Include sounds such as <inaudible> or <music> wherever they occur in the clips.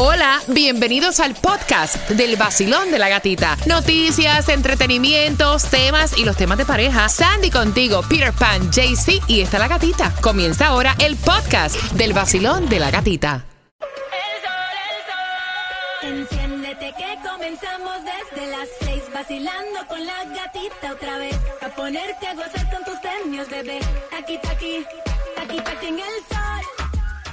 Hola, bienvenidos al podcast del vacilón de la gatita. Noticias, entretenimientos, temas y los temas de pareja. Sandy contigo, Peter Pan, JC y está la gatita. Comienza ahora el podcast del vacilón de la gatita. Enciéndete que comenzamos desde las seis vacilando con la gatita otra vez. A ponerte a gozar con tus premios, bebé. Aquí, aquí, aquí, aquí en el sol.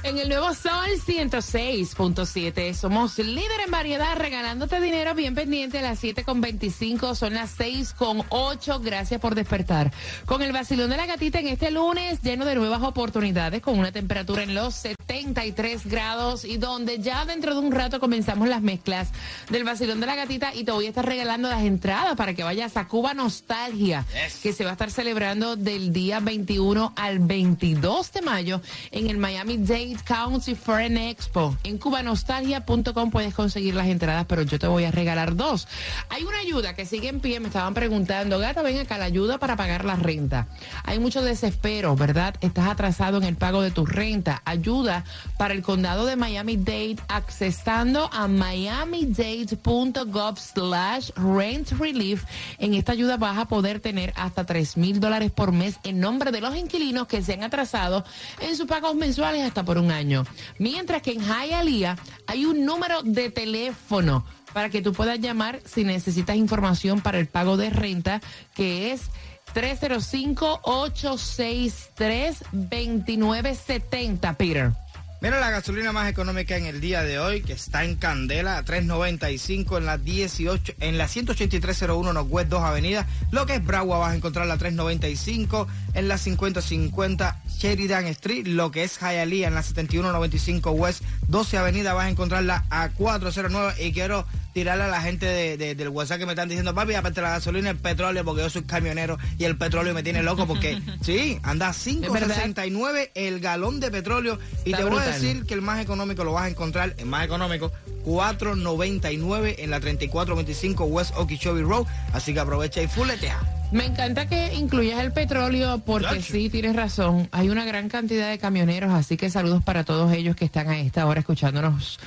En el nuevo Sol 106.7 somos líder en variedad regalándote dinero bien pendiente a las 7.25 son las 6.8 gracias por despertar. Con el vacilón de la gatita en este lunes lleno de nuevas oportunidades con una temperatura en los 73 grados y donde ya dentro de un rato comenzamos las mezclas del vacilón de la gatita y te voy a estar regalando las entradas para que vayas a Cuba Nostalgia que se va a estar celebrando del día 21 al 22 de mayo en el Miami Dade County Foreign Expo. En cubanostalgia.com puedes conseguir las entradas, pero yo te voy a regalar dos. Hay una ayuda que sigue en pie, me estaban preguntando, gata, ven acá, la ayuda para pagar la renta. Hay mucho desespero, ¿verdad? Estás atrasado en el pago de tu renta. Ayuda para el condado de Miami-Dade accesando a miamidade.gov slash rent relief. En esta ayuda vas a poder tener hasta 3 mil dólares por mes en nombre de los inquilinos que se han atrasado en sus pagos mensuales hasta por un año. Mientras que en Hialeah hay un número de teléfono para que tú puedas llamar si necesitas información para el pago de renta, que es 305-863-2970, Peter. Mira la gasolina más económica en el día de hoy, que está en Candela, 395 en la 18, en la 18301 Northwest 2 Avenida. Lo que es Bragua vas a encontrar la 395 en la 5050 Sheridan Street. Lo que es Hialeah en la 7195 West 12 Avenida vas a encontrarla a 409 y quiero tirarle a la gente de, del WhatsApp que me están diciendo, papi, aparte la gasolina y el petróleo, porque yo soy camionero y el petróleo me tiene loco, porque <laughs> sí, anda 5.69 el galón de petróleo. y te voy a decir que el más económico lo vas a encontrar, el más económico, 4.99 en la 3425 West Okeechobee Road. Así que aprovecha y fuletea. Me encanta que incluyas el petróleo porque sí, tienes razón. Hay una gran cantidad de camioneros, así que saludos para todos ellos que están a esta hora escuchándonos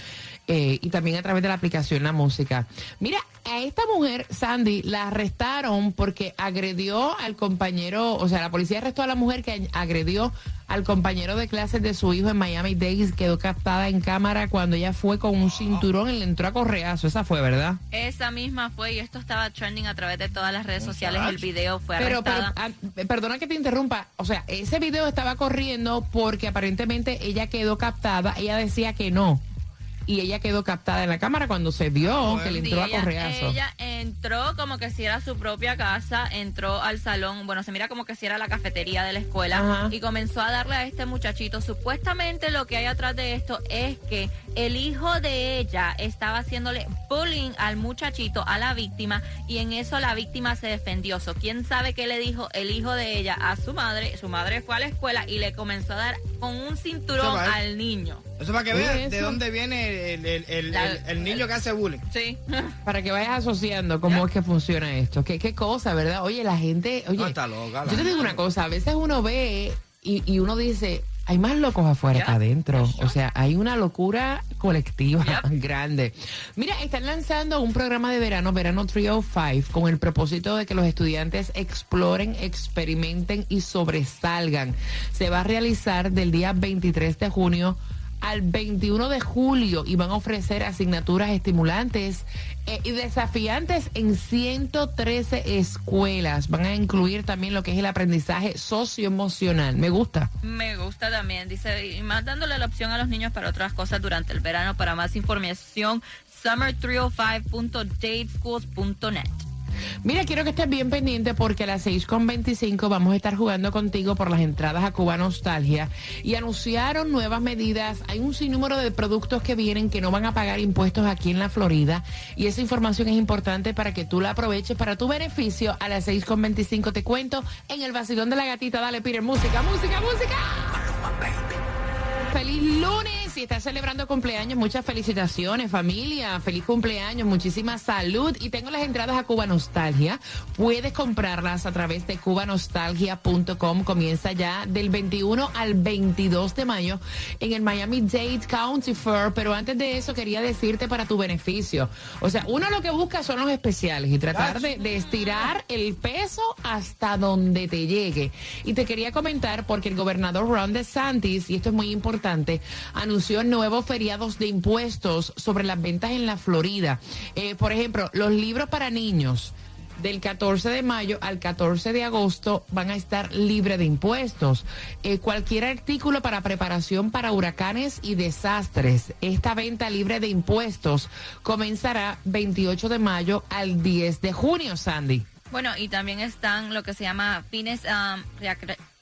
eh, y también a través de la aplicación La Música. Mira, a esta mujer, Sandy, la arrestaron porque agredió al compañero, o sea, la policía arrestó a la mujer que agredió al compañero de clases de su hijo en Miami Dade, quedó captada en cámara cuando ella fue con un cinturón y le entró a correazo. Esa fue, ¿verdad? Esa misma fue y esto estaba trending a través de todas las redes sociales. El video fue arrestada. Pero, ah, perdona que te interrumpa. O sea, ese video estaba corriendo porque aparentemente ella quedó captada. Ella decía que no y ella quedó captada en la cámara cuando se vio que le entró a correazo. Ella entró como que si era su propia casa, entró al salón, bueno, se mira como que si era la cafetería de la escuela y comenzó a darle a este muchachito. Supuestamente lo que hay atrás de esto es que el hijo de ella estaba haciéndole bullying al muchachito, a la víctima, y en eso la víctima se defendió. So, ¿Quién sabe qué le dijo el hijo de ella a su madre? Su madre fue a la escuela y le comenzó a dar con un cinturón al niño. Eso para que veas de dónde viene el, niño que hace bullying. Sí. para que vayas asociando cómo es que funciona esto. ¿Qué, qué cosa, ¿verdad? Oye, la gente... Oye, yo te digo una cosa, a veces uno ve y, y uno dice, hay más locos afuera que adentro. O sea, hay una locura colectiva <laughs> grande. Mira, están lanzando un programa de verano, Verano 305, con el propósito de que los estudiantes exploren, experimenten y sobresalgan. Se va a realizar del día 23 de junio al 21 de julio y van a ofrecer asignaturas estimulantes eh, y desafiantes en 113 escuelas. Van a incluir también lo que es el aprendizaje socioemocional. Me gusta. Me gusta también, dice, y más dándole la opción a los niños para otras cosas durante el verano. Para más información, summer305.dateschools.net. Mira, quiero que estés bien pendiente porque a las 6.25 vamos a estar jugando contigo por las entradas a Cuba Nostalgia y anunciaron nuevas medidas. Hay un sinnúmero de productos que vienen que no van a pagar impuestos aquí en la Florida y esa información es importante para que tú la aproveches para tu beneficio. A las 6.25 te cuento en el vacilón de la gatita. Dale, Peter, música, música, música. Feliz lunes si estás celebrando cumpleaños, muchas felicitaciones, familia. Feliz cumpleaños, muchísima salud. Y tengo las entradas a Cuba Nostalgia. Puedes comprarlas a través de cubanostalgia.com. Comienza ya del 21 al 22 de mayo en el Miami Dade County Fair. Pero antes de eso, quería decirte para tu beneficio. O sea, uno lo que busca son los especiales y tratar de, de estirar el peso hasta donde te llegue. Y te quería comentar porque el gobernador Ron DeSantis, y esto es muy importante, anunció nuevos feriados de impuestos sobre las ventas en la Florida. Eh, por ejemplo, los libros para niños del 14 de mayo al 14 de agosto van a estar libres de impuestos. Eh, cualquier artículo para preparación para huracanes y desastres, esta venta libre de impuestos comenzará 28 de mayo al 10 de junio, Sandy. Bueno, y también están lo que se llama fines um,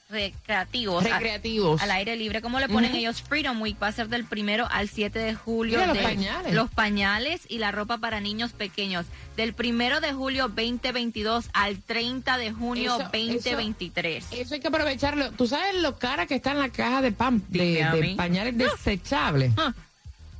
recreativos. Recreativos. al aire libre. ¿Cómo le ponen ellos? Freedom Week va a ser del primero al 7 de julio. los pañales. Los pañales y la ropa para niños pequeños. Del primero de julio 2022 al 30 de junio 2023. Eso, hay que aprovecharlo. ¿Tú sabes lo cara que está en la caja de, pan, de, pañales ah. desechables? Ah.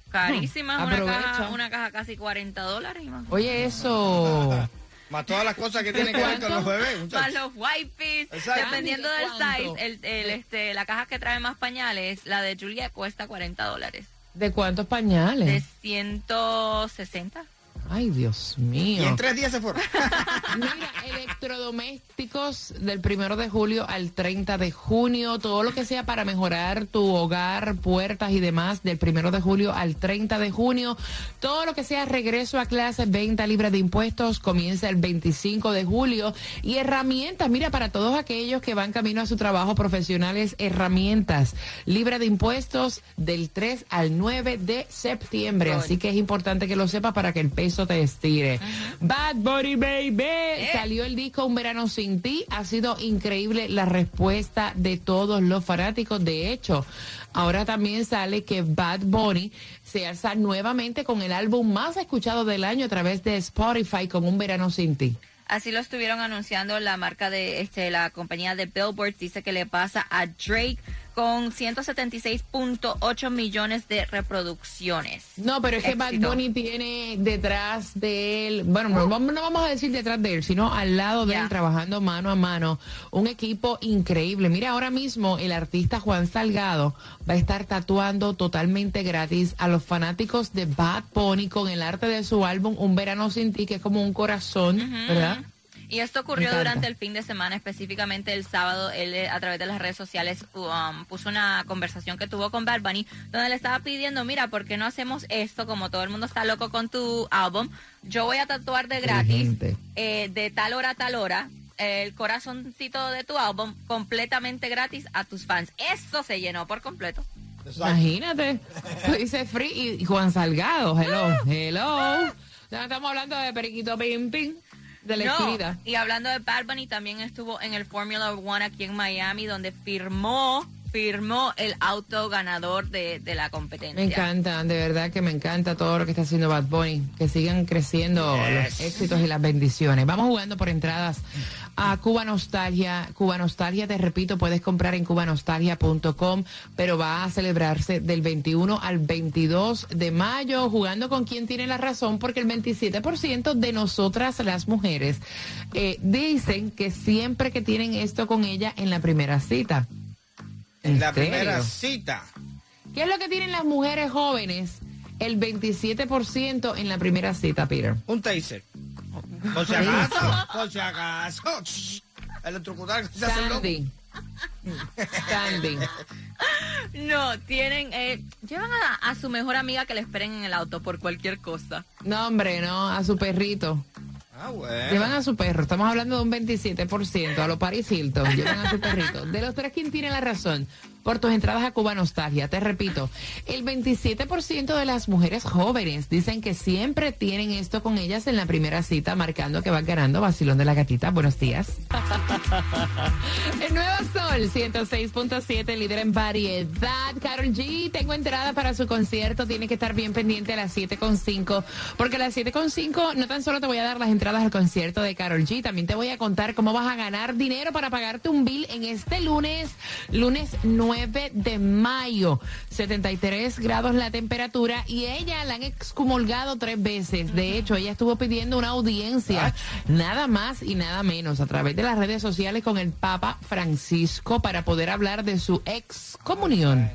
Carísima, una caja, una caja casi 40 dólares. Oye, eso... Más todas las cosas que tienen que ver con los bebés. Más los wipes. Dependiendo del size, el, el, este, la caja que trae más pañales, la de Julia cuesta 40 dólares. ¿De cuántos pañales? De 160. Ay, Dios mío. Y en tres días se fueron. <laughs> Mira, electrodomésticos del primero de julio al 30 de junio, todo lo que sea para mejorar tu hogar, puertas y demás, del primero de julio al 30 de junio. Todo lo que sea regreso a clases, venta libre de impuestos, comienza el 25 de julio. Y herramientas, mira, para todos aquellos que van camino a su trabajo profesionales, herramientas libre de impuestos del 3 al 9 de septiembre. Así que es importante que lo sepas para que el peso te estire. Bad Body Baby. Eh. Salió el disco Un Verano Sin Ti. Ha sido increíble la respuesta de todos los fanáticos. De hecho, ahora también sale que Bad Bunny se alza nuevamente con el álbum más escuchado del año a través de Spotify con Un Verano Sin Ti. Así lo estuvieron anunciando la marca de este la compañía de Billboard dice que le pasa a Drake con 176.8 millones de reproducciones. No, pero es que Bad Bunny tiene detrás de él, bueno, no, vamos a decir detrás de él, sino al lado de él, trabajando mano a mano, un equipo increíble. Mira, ahora mismo el artista Juan Salgado va a estar tatuando totalmente gratis a los fanáticos de Bad Bunny con el arte de su álbum Un Verano Sin Ti, que es como un corazón, ¿verdad? Y esto ocurrió durante el fin de semana, específicamente el sábado. Él eh, a través de las redes sociales um, puso una conversación que tuvo con Bad Bunny, donde le estaba pidiendo, mira, ¿por qué no hacemos esto? Como todo el mundo está loco con tu álbum, yo voy a tatuar de gratis, eh, de tal hora a tal hora, el corazoncito de tu álbum completamente gratis a tus fans. Eso se llenó por completo. Imagínate, <laughs> dice Free y Juan Salgado, hello, hello. Ya estamos hablando de Periquito Pim Pim de la Y hablando de Bad Bunny, también estuvo en el Formula One aquí en Miami, donde firmó firmó el auto ganador de, la competencia. Me encanta, de verdad que me encanta todo lo que está haciendo Bad Bunny. Que sigan creciendo los éxitos y las bendiciones. Vamos jugando por entradas a Cuba Nostalgia. Cuba Nostalgia, te repito, puedes comprar en cubanostalgia.com, pero va a celebrarse del 21 al 22 de mayo, jugando con quien tiene la razón, porque el 27% de nosotras las mujeres eh, dicen que siempre que tienen esto con ella en la primera cita. En la primera cita. ¿Qué es lo que tienen las mujeres jóvenes? El 27% en la primera cita, Peter. Un taser. Por si acaso, por si acaso. Electrocutar se hace Standing. No, tienen, eh, llevan a, a, su mejor amiga que le esperen en el auto por cualquier cosa. No, hombre, no, a su perrito. Ah. Llevan a su perro, estamos hablando de un 27%, a los Paris Hilton, llevan a su perrito. De los tres, ¿quién tiene la razón? Por tus entradas a Cuba Nostalgia, te repito, el 27% de las mujeres jóvenes dicen que siempre tienen esto con ellas en la primera cita, marcando que van ganando vacilón de la gatita. Buenos días. <laughs> el nuevo Sol 106.7, líder en variedad. Carol G, tengo entrada para su concierto, tiene que estar bien pendiente a las 7.5, porque a las 7.5 no tan solo te voy a dar las entradas, al concierto de Carol G. También te voy a contar cómo vas a ganar dinero para pagarte un bill en este lunes, lunes 9 9 de mayo. 73 grados la temperatura y ella la han excomulgado tres veces. De hecho, ella estuvo pidiendo una audiencia, nada más y nada menos, a través de las redes sociales con el Papa Francisco para poder hablar de su excomunión.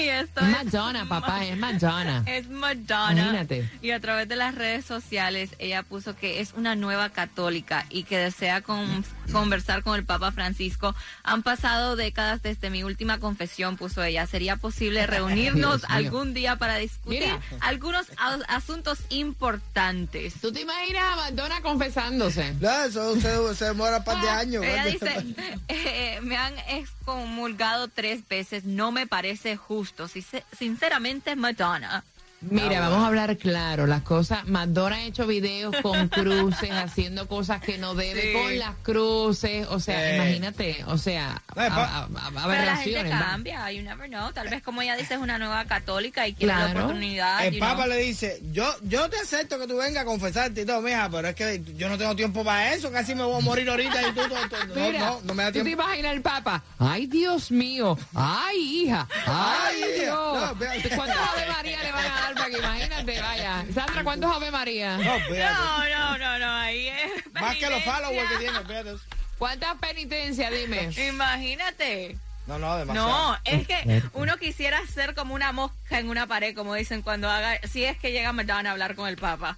Y esto Madonna, es papá, es Madonna. Es Madonna. Imagínate. Y a través de las redes sociales ella puso que es una nueva católica y que desea con- conversar con el Papa Francisco. Han pasado décadas desde mi última confesión, puso ella. ¿Sería posible <laughs> reunirnos algún día para discutir Mira. algunos asuntos importantes? ¿Tú te imaginas a Madonna confesándose? No, eso se, se demora un par de años. Ella dice, <laughs> <laughs> eh, me han excomulgado tres veces, no me parece justo. Si- Sinceramente, Madonna. Mira, vamos a hablar claro, las cosas, Madonna ha hecho videos con <laughs> cruces, haciendo cosas que no debe Sí. con las cruces, o sea, Sí. imagínate, o sea, No, a- a- a- Pero la gente cambia, you never know. Tal vez como ella dice es una nueva católica y quiere Claro. la oportunidad. El Papa know. le dice, yo yo te acepto que tú vengas a confesarte y todo, mija, pero es que yo no tengo tiempo para eso, casi me voy a morir ahorita y tú, tú- tú- no, Mira, no, no me da ¿tú te tiempo. imaginas el Papa? Ay, Dios mío, ay, hija, ay, Ay, Dios. ¿Cuántos Ave María le van a dar para que imagínate, vaya? Sandra, ¿cuántos Ave María? No. No, no, no, no, ahí es. Más que los followers que tiene, fíjate. ¿Cuántas penitencias, dime? Imagínate. No, no, demasiado. No, es que uno quisiera ser como una mosca en una pared, como dicen cuando haga, si es que llega Madonna a hablar con el Papa.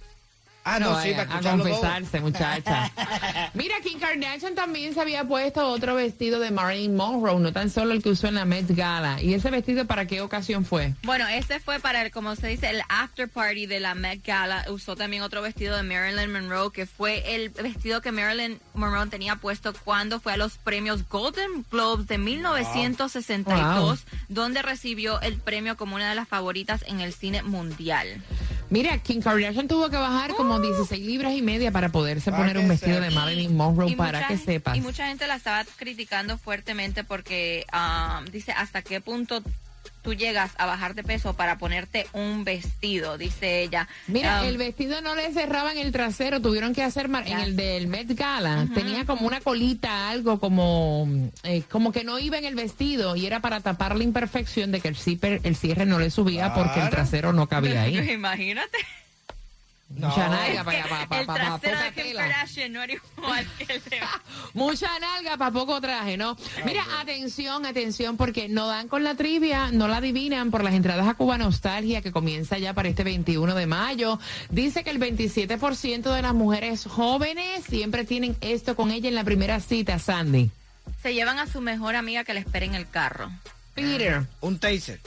Ah, no, sí, para a todo. confesarse, muchacha. <laughs> Mira, Kim Kardashian también se había puesto otro vestido de Marilyn Monroe, no tan solo el que usó en la Met Gala. ¿Y ese vestido para qué ocasión fue? Bueno, este fue para el, como se dice, el after party de la Met Gala. Usó también otro vestido de Marilyn Monroe, que fue el vestido que Marilyn Monroe tenía puesto cuando fue a los premios Golden Globes de 1962, donde recibió el premio como una de las favoritas en el cine mundial. Mira, Kim Kardashian tuvo que bajar como 16 libras y media para poderse Para poner un vestido de. Marilyn Monroe, Y para mucha que sepas. Y mucha gente la estaba criticando fuertemente porque ah, dice hasta qué punto tú llegas a bajar de peso para ponerte un vestido, dice ella. Mira, Um, el vestido no le cerraba en el trasero, tuvieron que hacer mar- en el del Met Gala, tenía como una colita, algo como eh, como que no iba en el vestido y era para tapar la imperfección de que el zipper, el cierre no le subía porque el trasero no cabía ahí. <laughs> Imagínate. Mucha nalga para, trasero poca tela. No era igual que el de... <laughs> Mucha nalga para poco traje, ¿no? Mira, atención, atención, porque no dan con la trivia, no la adivinan por las entradas a Cuba Nostalgia que comienza ya para este 21 de mayo. Dice que el 27% de las mujeres jóvenes siempre tienen esto con ella en la primera cita, Sandy. Se llevan a su mejor amiga que le espera en el carro. Peter, Un taser.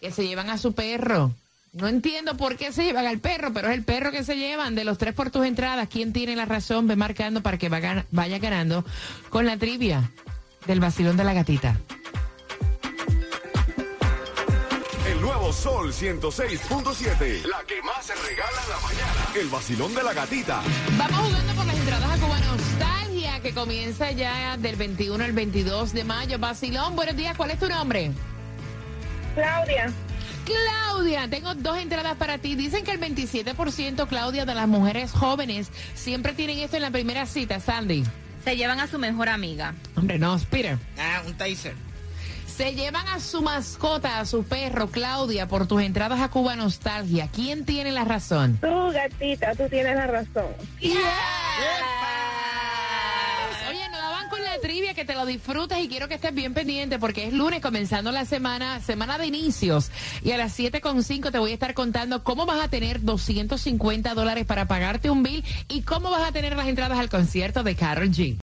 que se llevan a su perro. No entiendo por qué se llevan al perro, pero es el perro que se llevan. De los tres por tus entradas, ¿quién tiene la razón? Ve marcando para que vaya, vaya ganando con la trivia del vacilón de la gatita. El nuevo Sol 106.7. La que más se regala en la mañana. El vacilón de la gatita. Vamos jugando por las entradas a Cuba Nostalgia, que comienza ya del 21 al 22 de mayo. Vacilón, buenos días, ¿cuál es tu nombre? Claudia, Claudia, tengo dos entradas para ti. Dicen que el 27%, Claudia, de las mujeres jóvenes siempre tienen esto en la primera cita, Sandy. Se llevan a su mejor amiga. Hombre, no, Peter. Ah, un taser. Se llevan a su mascota, a su perro, Claudia, por tus entradas a Cuba Nostalgia. ¿Quién tiene la razón? tú gatita, tú tienes la razón. Oye, trivia, que te lo disfrutes y quiero que estés bien pendiente porque es lunes comenzando la semana, semana de inicios. Y a las 7.5 te voy a estar contando cómo vas a tener 250 dólares para pagarte un bill y cómo vas a tener las entradas al concierto de Carol G.